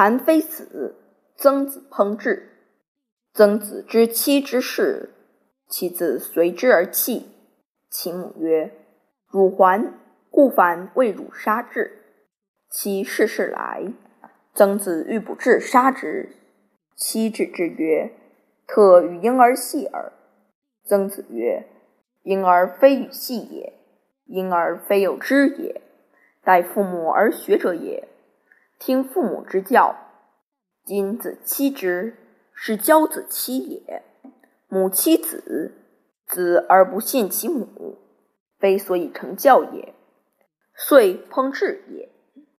韩非子，曾子烹制。曾子之妻之事，其子随之而泣。其母曰：“汝还，故反为汝杀之。”其事事来，曾子欲不至杀之，妻止之曰：“特与婴儿戏耳。”曾子曰：“婴儿非与戏也，婴儿非有知也，待父母而学者也。听父母之教，今子欺之。”是教子欺也，母欺子，子而不信其母，非所以成教也，遂烹制也。